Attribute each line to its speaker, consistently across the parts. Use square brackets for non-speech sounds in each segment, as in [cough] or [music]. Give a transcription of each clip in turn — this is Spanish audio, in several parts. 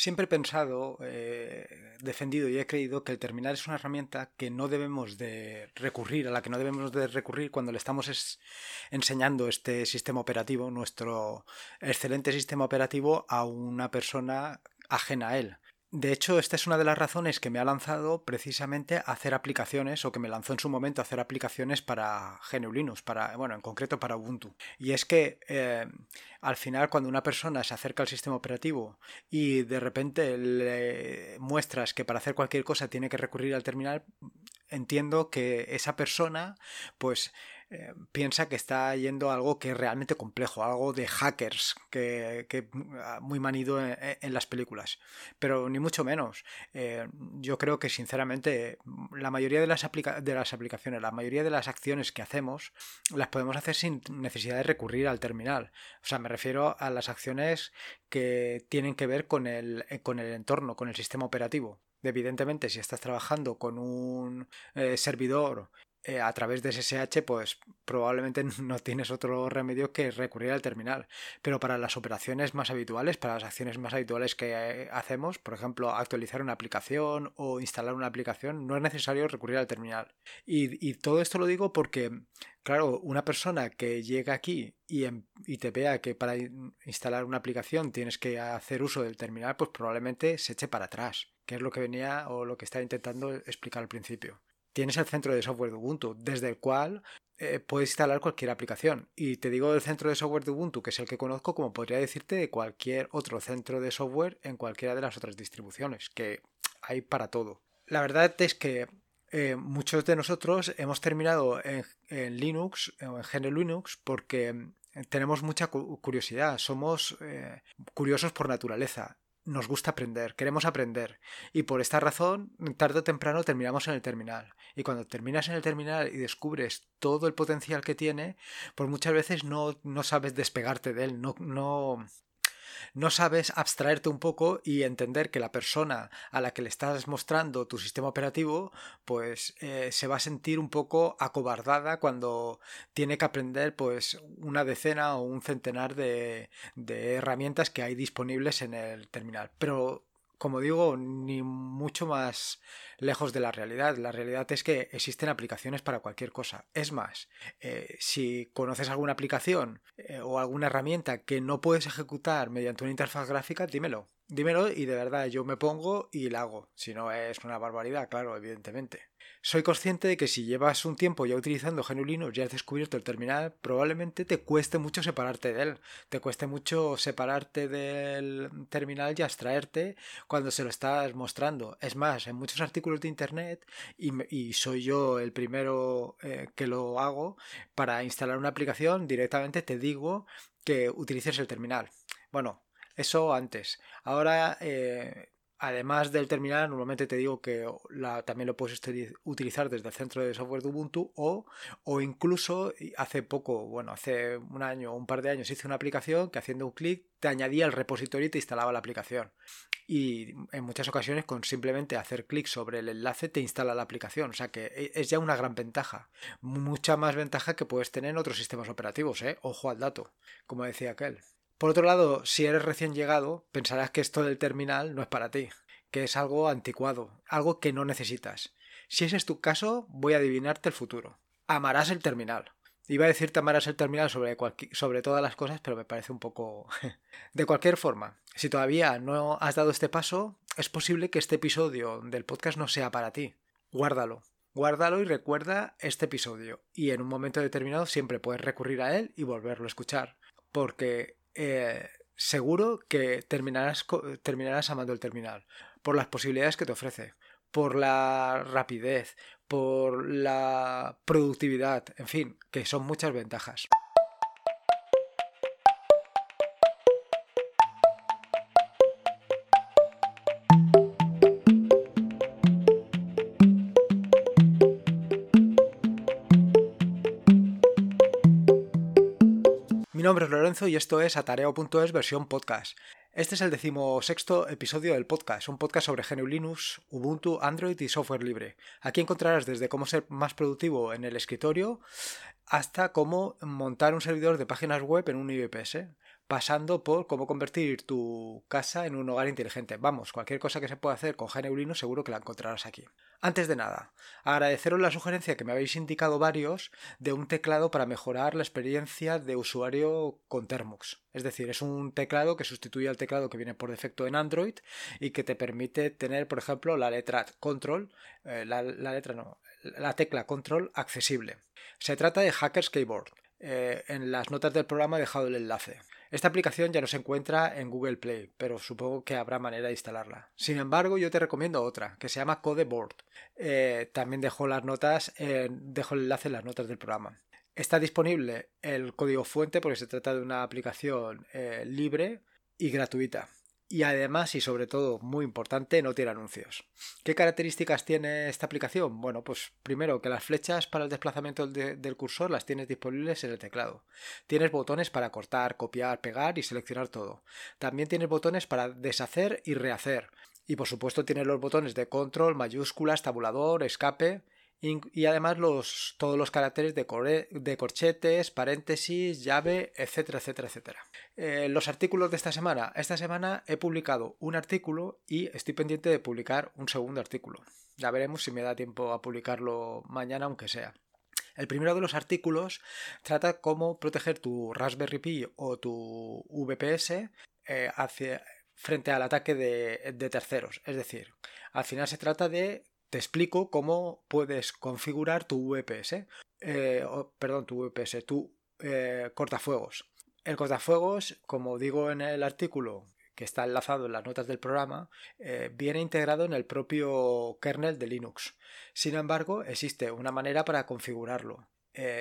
Speaker 1: Siempre he pensado, eh, defendido y he creído que el terminal es una herramienta que no debemos de recurrir, a la que no debemos de recurrir cuando le estamos enseñando este sistema operativo, nuestro excelente sistema operativo, a una persona ajena a él. De hecho, esta es una de las razones que me ha lanzado precisamente a hacer aplicaciones, o que me lanzó en su momento a hacer aplicaciones para GNU Linux, para, bueno, en concreto para Ubuntu. Y es que eh, al final, cuando una persona se acerca al sistema operativo y de repente le muestras que para hacer cualquier cosa tiene que recurrir al terminal, entiendo que esa persona, pues eh, piensa que está yendo algo que es realmente complejo, algo de hackers, que, ah, muy manido en, las películas. Pero ni mucho menos. Eh, yo creo que sinceramente la mayoría de las, de las aplicaciones, la mayoría de las acciones que hacemos, las podemos hacer sin necesidad de recurrir al terminal. O sea, me refiero a las acciones que tienen que ver con el, con el entorno, con el sistema operativo. Evidentemente, si estás trabajando con un eh, servidor eh, a través de SSH, pues probablemente [laughs] no tienes otro remedio que recurrir al terminal. Pero para las operaciones más habituales, para las acciones más habituales que eh, hacemos, por ejemplo, actualizar una aplicación o instalar una aplicación, no es necesario recurrir al terminal. Y, todo esto lo digo porque, claro, una persona que llega aquí y, em, y te vea que para instalar una aplicación tienes que hacer uso del terminal, pues probablemente se eche para atrás, que es lo que venía o lo que estaba intentando explicar al principio tienes el centro de software de Ubuntu, desde el cual eh, puedes instalar cualquier aplicación. Y te digo el centro de software de Ubuntu, que es el que conozco, como podría decirte de cualquier otro centro de software en cualquiera de las otras distribuciones, que hay para todo. La verdad es que eh, muchos de nosotros hemos terminado en, Linux o en GNU Linux porque tenemos mucha curiosidad, somos eh, curiosos por naturaleza nos gusta aprender, queremos aprender. Y por esta razón, tarde o temprano terminamos en el terminal. Y cuando terminas en el terminal y descubres todo el potencial que tiene, pues muchas veces no, no sabes despegarte de él, no, no, no sabes abstraerte un poco y entender que la persona a la que le estás mostrando tu sistema operativo, pues eh, se va a sentir un poco acobardada cuando tiene que aprender pues una decena o un centenar de, de herramientas que hay disponibles en el terminal. Pero como digo, ni mucho más lejos de la realidad. La realidad es que existen aplicaciones para cualquier cosa. Es más, eh, si conoces alguna aplicación eh, o alguna herramienta que no puedes ejecutar mediante una interfaz gráfica, dímelo. Dímelo y de verdad yo me pongo y la hago. Si no es una barbaridad, claro, evidentemente. Soy consciente de que si llevas un tiempo ya utilizando GNU Linux y has descubierto el terminal, probablemente te cueste mucho separarte de él. Te cueste mucho separarte del terminal y abstraerte cuando se lo estás mostrando. Es más, en muchos artículos de internet, y, soy yo el primero eh, que lo hago, para instalar una aplicación directamente te digo que utilices el terminal. Bueno, eso antes. Ahora eh, Además del terminal, normalmente te digo que la, también lo puedes utilizar desde el centro de software de Ubuntu o, o incluso hace poco, bueno, hace un año o un par de años hice una aplicación que haciendo un clic te añadía el repositorio y te instalaba la aplicación. Y en muchas ocasiones con simplemente hacer clic sobre el enlace te instala la aplicación. O sea que e, es ya una gran ventaja. Mucha más ventaja que puedes tener en otros sistemas operativos, ¿eh? Ojo al dato, como decía aquel. Por otro lado, si eres recién llegado, pensarás que esto del terminal no es para ti, que es algo anticuado, algo que no necesitas. Si ese es tu caso, voy a adivinarte el futuro. Amarás el terminal. Iba a decirte amarás el terminal sobre, sobre todas las cosas, pero me parece un poco... [laughs] de cualquier forma, si todavía no has dado este paso, es posible que este episodio del podcast no sea para ti. Guárdalo. Guárdalo y recuerda este episodio. Y en un momento determinado siempre puedes recurrir a él y volverlo a escuchar. Porque eh, seguro que terminarás, terminarás amando el terminal por las posibilidades que te ofrece, por la rapidez, por la productividad, en fin, que son muchas ventajas. Nombre es Lorenzo y esto es Atareo.es versión podcast. Este es el decimosexto episodio del podcast, un podcast sobre GNU Linux, Ubuntu, Android y software libre. Aquí encontrarás desde cómo ser más productivo en el escritorio hasta cómo montar un servidor de páginas web en un IPS. Pasando por cómo convertir tu casa en un hogar inteligente. Vamos, cualquier cosa que se pueda hacer con Geneulino seguro que la encontrarás aquí. Antes de nada, agradeceros la sugerencia que me habéis indicado varios de un teclado para mejorar la experiencia de usuario con Termux. Es decir, es un teclado que sustituye al teclado que viene por defecto en Android y que te permite tener, por ejemplo, la letra Control, eh, la, letra no, la tecla Control accesible. Se trata de Hackers Keyboard. Eh, en las notas del programa he dejado el enlace. Esta aplicación ya no se encuentra en Google Play, pero supongo que habrá manera de instalarla. Sin embargo, yo te recomiendo otra, que se llama Codeboard. Eh, también dejo las notas, dejo el enlace en las notas del programa. Está disponible el código fuente porque se trata de una aplicación eh, libre y gratuita y además y sobre todo muy importante no tiene anuncios. ¿Qué características tiene esta aplicación? Bueno, pues primero que las flechas para el desplazamiento del cursor las tienes disponibles en el teclado. Tienes botones para cortar, copiar, pegar y seleccionar todo. También tienes botones para deshacer y rehacer. Y por supuesto tienes los botones de control, mayúsculas, tabulador, escape y además los, todos los caracteres de, de, corchetes, paréntesis, llave, etcétera, etcétera, etcétera. Eh, los artículos de esta semana. Esta semana he publicado un artículo y estoy pendiente de publicar un segundo artículo. Ya veremos si me da tiempo a publicarlo mañana, aunque sea. El primero de los artículos trata cómo proteger tu Raspberry Pi o tu VPS eh, frente al ataque de terceros. Es decir, al final se trata de te explico cómo puedes configurar tu VPS, eh, perdón, tu VPS, tu eh, cortafuegos. El cortafuegos, como digo en el artículo que está enlazado en las notas del programa, eh, viene integrado en el propio kernel de Linux. Sin embargo, existe una manera para configurarlo.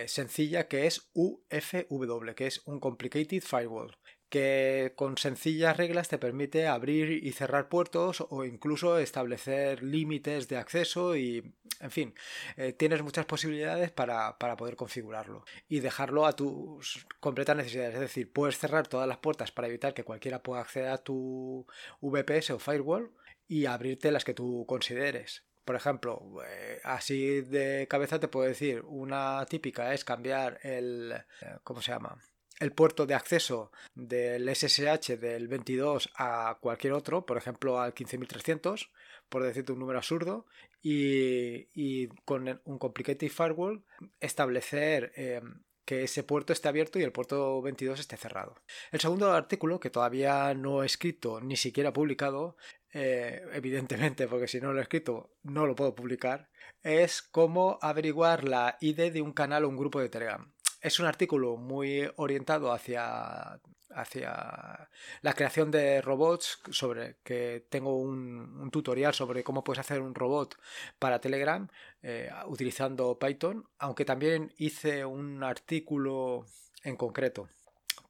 Speaker 1: sencilla que es UFW, que es un Complicated Firewall que con sencillas reglas te permite abrir y cerrar puertos o incluso establecer límites de acceso y, en fin, eh, tienes muchas posibilidades para, poder configurarlo y dejarlo a tus completas necesidades. Es decir, puedes cerrar todas las puertas para evitar que cualquiera pueda acceder a tu VPS o firewall y abrirte las que tú consideres. Por ejemplo, eh, así de cabeza te puedo decir, una típica es cambiar el... Eh, ¿Cómo se llama? El puerto de acceso del SSH del 22 a cualquier otro, por ejemplo al 15300, por decirte un número absurdo, y, con un complicated firewall establecer eh, que ese puerto esté abierto y el puerto 22 esté cerrado. El segundo artículo, que todavía no he escrito ni siquiera publicado, eh, evidentemente, porque si no lo he escrito no lo puedo publicar, es cómo averiguar la ID de un canal o un grupo de Telegram es un artículo muy orientado hacia, hacia la creación de robots, sobre que tengo un, tutorial sobre cómo puedes hacer un robot para Telegram eh, utilizando Python, aunque también hice un artículo en concreto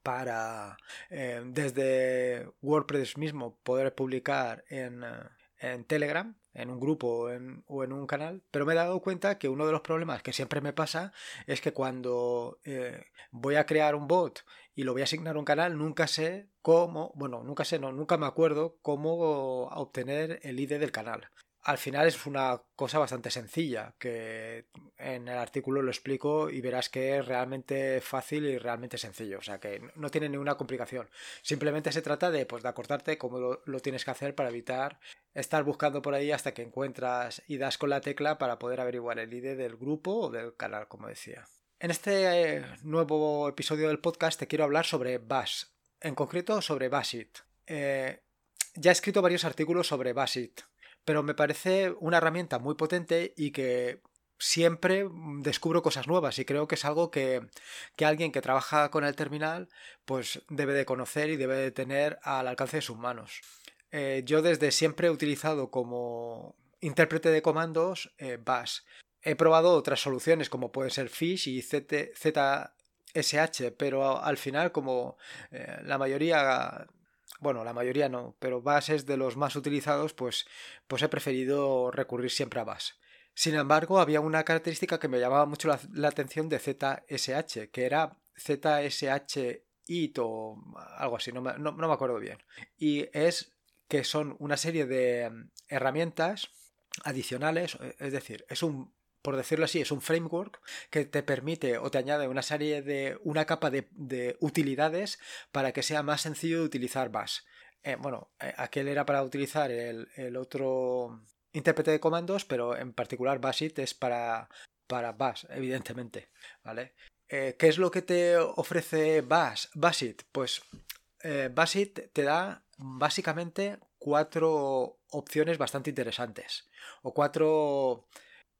Speaker 1: para eh, desde WordPress mismo poder publicar en, en Telegram en un grupo o en, un canal, pero me he dado cuenta que uno de los problemas que siempre me pasa es que cuando eh, voy a crear un bot y lo voy a asignar a un canal, nunca sé cómo, bueno, nunca sé, no, nunca me acuerdo cómo obtener el ID del canal al final es una cosa bastante sencilla, que en el artículo lo explico y verás que es realmente fácil y realmente sencillo, o sea que no tiene ninguna complicación. Simplemente se trata de, pues, de acordarte cómo lo, tienes que hacer para evitar estar buscando por ahí hasta que encuentras y das con la tecla para poder averiguar el ID del grupo o del canal, como decía. En este eh, nuevo episodio del podcast te quiero hablar sobre Bash, en concreto sobre Bashit. Eh, ya he escrito varios artículos sobre Bashit pero me parece una herramienta muy potente y que siempre descubro cosas nuevas y creo que es algo que, alguien que trabaja con el terminal pues debe de conocer y debe de tener al alcance de sus manos. Eh, yo desde siempre he utilizado como intérprete de comandos eh, Bash. He probado otras soluciones como pueden ser Fish y ZSH, pero al final como eh, la mayoría bueno, la mayoría no, pero Bash es de los más utilizados, pues, pues he preferido recurrir siempre a Bash. Sin embargo, había una característica que me llamaba mucho la, atención de ZSH, que era ZSH IT o algo así, no me, no me acuerdo bien. Y es que son una serie de herramientas adicionales, es decir, es un por decirlo así, es un framework que te permite o te añade una serie de, una capa de, utilidades para que sea más sencillo de utilizar Bash. Eh, bueno, eh, aquel era para utilizar el, otro intérprete de comandos, pero en particular Bashit es para, para Bash, evidentemente, ¿vale? Eh, ¿Qué es lo que te ofrece Bash, Bashit? Pues Bashit te da básicamente cuatro opciones bastante interesantes o cuatro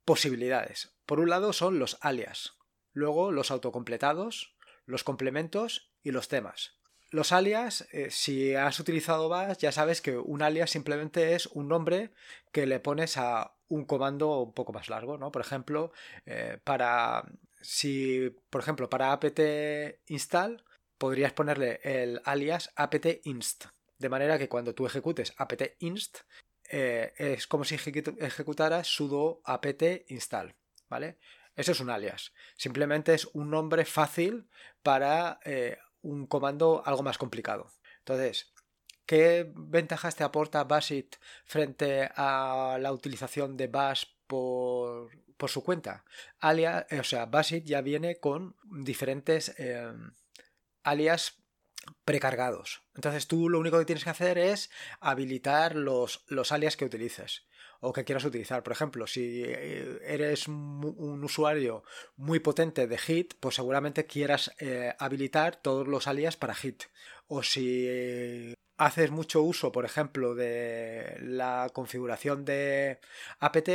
Speaker 1: posibilidades. Por un lado son los alias, luego los autocompletados, los complementos y los temas. Los alias, eh, si has utilizado Bash, ya sabes que un alias simplemente es un nombre que le pones a un comando un poco más largo, ¿no? Por ejemplo, eh, para si, por ejemplo, para apt install podrías ponerle el alias apt inst, de manera que cuando tú ejecutes apt inst eh, es como si ejecutaras sudo apt install, ¿vale? Eso es un alias. Simplemente es un nombre fácil para un comando algo más complicado. Entonces, ¿qué ventajas te aporta Bashit frente a la utilización de Bash por, su cuenta? Alias, o sea, Bashit ya viene con diferentes eh, alias precargados. Entonces tú lo único que tienes que hacer es habilitar los, los alias que utilices o que quieras utilizar. Por ejemplo, si eh, eres un usuario muy potente de Hit, pues seguramente quieras eh, habilitar todos los alias para Hit. O si haces mucho uso, por ejemplo, de la configuración de apt,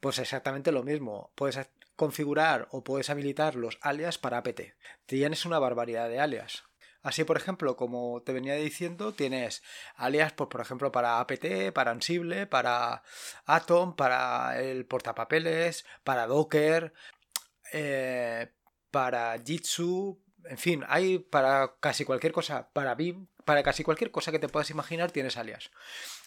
Speaker 1: pues exactamente lo mismo. Puedes configurar o puedes habilitar los alias para apt. Tienes una barbaridad de alias. Así, por ejemplo, como te venía diciendo, tienes alias, pues, por ejemplo, para apt, para Ansible, para Atom, para el portapapeles, para Docker, eh, para Jitsu, en fin, hay para casi cualquier cosa, para BIM, para casi cualquier cosa que te puedas imaginar tienes alias.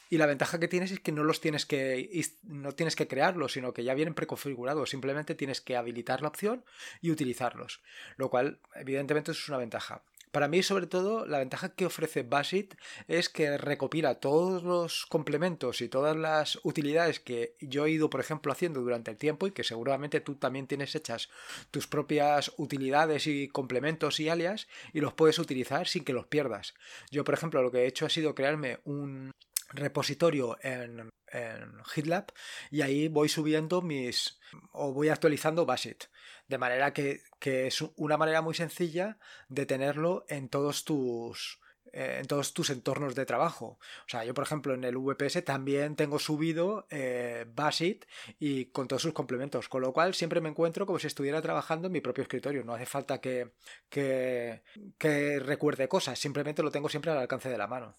Speaker 1: Y la ventaja que tienes es que no los tienes que no tienes que crearlos, sino que ya vienen preconfigurados, simplemente tienes que habilitar la opción y utilizarlos, lo cual evidentemente es una ventaja. Para mí, sobre todo, la ventaja que ofrece Basit es que recopila todos los complementos y todas las utilidades que yo he ido, por ejemplo, haciendo durante el tiempo y que seguramente tú también tienes hechas tus propias utilidades y complementos y alias y los puedes utilizar sin que los pierdas. Yo, por ejemplo, lo que he hecho ha sido crearme un repositorio en, en GitLab y ahí voy subiendo mis o voy actualizando Basit. De manera que, es una manera muy sencilla de tenerlo en todos tus eh, en todos tus entornos de trabajo. O sea, yo por ejemplo en el VPS también tengo subido eh, Basit y con todos sus complementos, con lo cual siempre me encuentro como si estuviera trabajando en mi propio escritorio. No hace falta que, que, que recuerde cosas, simplemente lo tengo siempre al alcance de la mano.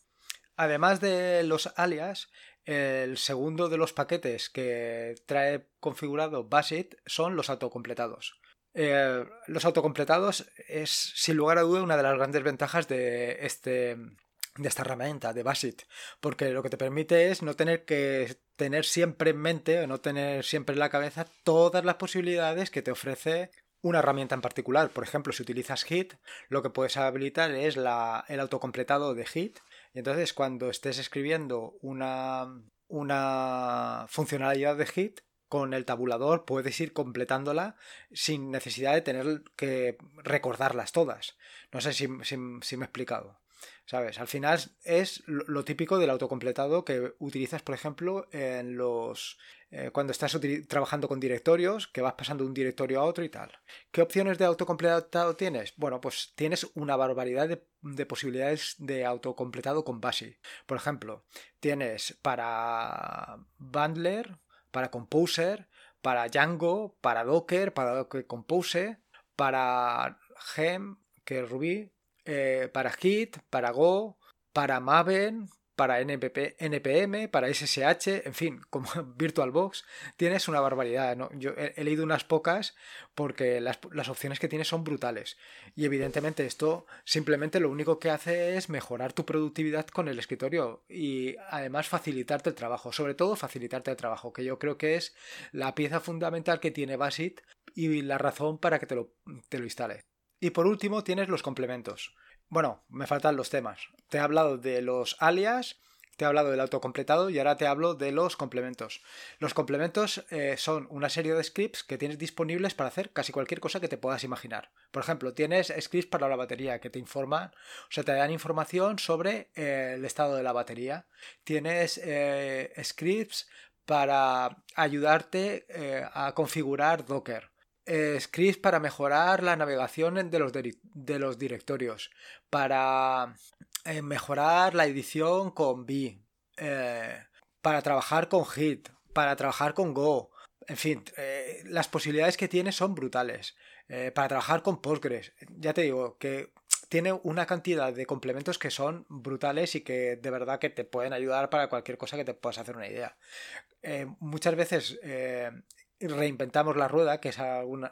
Speaker 1: Además de los alias, el segundo de los paquetes que trae configurado Basit son los autocompletados. Eh, los autocompletados es sin lugar a duda una de las grandes ventajas de este de esta herramienta de Basit porque lo que te permite es no tener que tener siempre en mente o no tener siempre en la cabeza todas las posibilidades que te ofrece una herramienta en particular. Por ejemplo, si utilizas Hit, lo que puedes habilitar es la, el autocompletado de Hit y entonces cuando estés escribiendo una, una funcionalidad de Hit, con el tabulador puedes ir completándola sin necesidad de tener que recordarlas todas. No sé si, si, me he explicado. ¿Sabes? Al final es lo típico del autocompletado que utilizas, por ejemplo, en los. Eh, cuando estás trabajando con directorios, que vas pasando de un directorio a otro y tal. ¿Qué opciones de autocompletado tienes? Bueno, pues tienes una barbaridad de, de posibilidades de autocompletado con base. Por ejemplo, tienes para Bundler, para Composer, para Django, para Docker, para Docker Compose, para Gem, que es Ruby, eh, para Git, para Go, para Maven, para NPM, para SSH, en fin, [laughs] como VirtualBox, tienes una barbaridad. ¿no? Yo he, leído unas pocas porque las, opciones que tienes son brutales. Y evidentemente esto simplemente lo único que hace es mejorar tu productividad con el escritorio y además facilitarte el trabajo, sobre todo facilitarte el trabajo, que yo creo que es la pieza fundamental que tiene Basit y la razón para que te lo, te lo instale. Y por último tienes los complementos. Bueno, me faltan los temas. Te he hablado de los alias, Te he hablado del autocompletado y ahora te hablo de los complementos. Los complementos eh, son una serie de scripts que tienes disponibles para hacer casi cualquier cosa que te puedas imaginar. Por ejemplo, tienes scripts para la batería que te informan, o sea, te dan información sobre eh, el estado de la batería. Tienes eh, scripts para ayudarte a configurar Docker. Scripts para mejorar la navegación de los, de los directorios, para eh, mejorar la edición con B, eh, para trabajar con Hit, para trabajar con Go. En fin, eh, las posibilidades que tiene son brutales. para trabajar con Postgres. Ya te digo que tiene una cantidad de complementos que son brutales y que de verdad que te pueden ayudar para cualquier cosa que te puedas hacer una idea. muchas veces reinventamos la rueda, que es,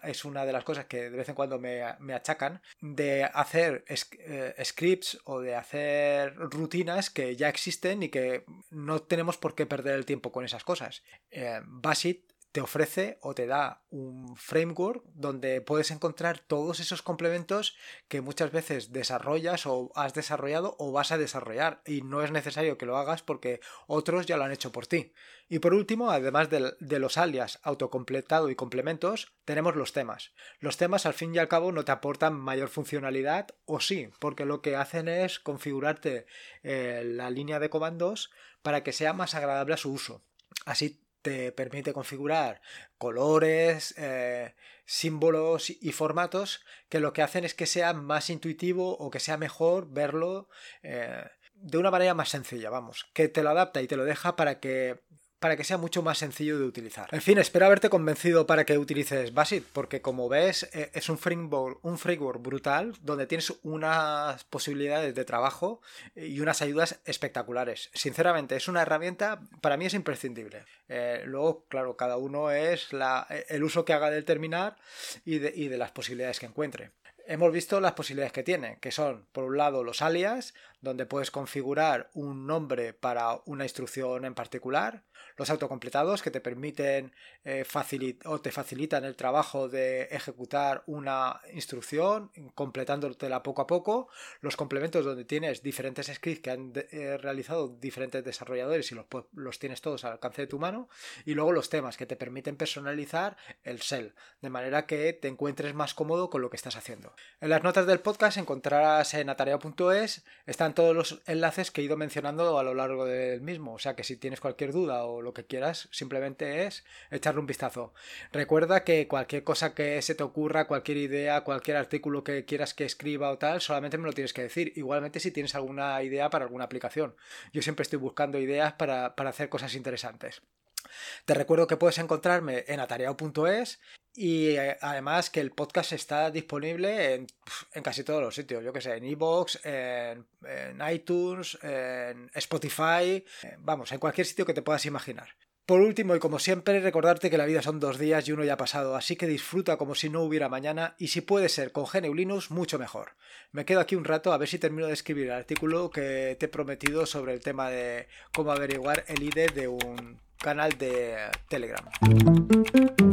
Speaker 1: es una de las cosas que de vez en cuando me, achacan, de hacer eh, scripts o de hacer rutinas que ya existen y que no tenemos por qué perder el tiempo con esas cosas. Eh, Basit te ofrece o te da un framework donde puedes encontrar todos esos complementos que muchas veces desarrollas o has desarrollado o vas a desarrollar y no es necesario que lo hagas porque otros ya lo han hecho por ti. Y por último, además de, los alias autocompletado y complementos, tenemos los temas. Los temas al fin y al cabo no te aportan mayor funcionalidad o sí, porque lo que hacen es configurarte eh, la línea de comandos para que sea más agradable a su uso. Así te permite configurar colores, eh, símbolos y formatos que lo que hacen es que sea más intuitivo o que sea mejor verlo eh, de una manera más sencilla, vamos, que te lo adapta y te lo deja para que para que sea mucho más sencillo de utilizar. En fin, espero haberte convencido para que utilices Basit, porque como ves eh, es un framework, un framework brutal donde tienes unas posibilidades de trabajo y unas ayudas espectaculares. Sinceramente, es una herramienta, para mí es imprescindible. Eh, luego, claro, cada uno es el uso que haga del terminal y de, y de las posibilidades que encuentre hemos visto las posibilidades que tiene, que son, por un lado, los alias, donde puedes configurar un nombre para una instrucción en particular, los autocompletados que te permiten eh, o te facilitan el trabajo de ejecutar una instrucción, completándotela poco a poco, los complementos donde tienes diferentes scripts que han eh, realizado diferentes desarrolladores y los, los tienes todos al alcance de tu mano, y luego los temas que te permiten personalizar el shell, de manera que te encuentres más cómodo con lo que estás haciendo. En las notas del podcast encontrarás en atarea.es están todos los enlaces que he ido mencionando a lo largo del mismo, o sea que si tienes cualquier duda o lo que quieras, simplemente es echarle un vistazo. Recuerda que cualquier cosa que se te ocurra, cualquier idea, cualquier artículo que quieras que escriba o tal, solamente me lo tienes que decir. Igualmente si tienes alguna idea para alguna aplicación. Yo siempre estoy buscando ideas para, para hacer cosas interesantes. Te recuerdo que puedes encontrarme en atareado.es y eh, además que el podcast está disponible en, casi todos los sitios, yo que sé, en iVoox, en, iTunes, en Spotify, eh, vamos, en cualquier sitio que te puedas imaginar. Por último, y como siempre, recordarte que la vida son dos días y uno ya ha pasado, así que disfruta como si no hubiera mañana y si puede ser con GNU Linux, mucho mejor. Me quedo aquí un rato a ver si termino de escribir el artículo que te he prometido sobre el tema de cómo averiguar el ID de un canal de Telegram.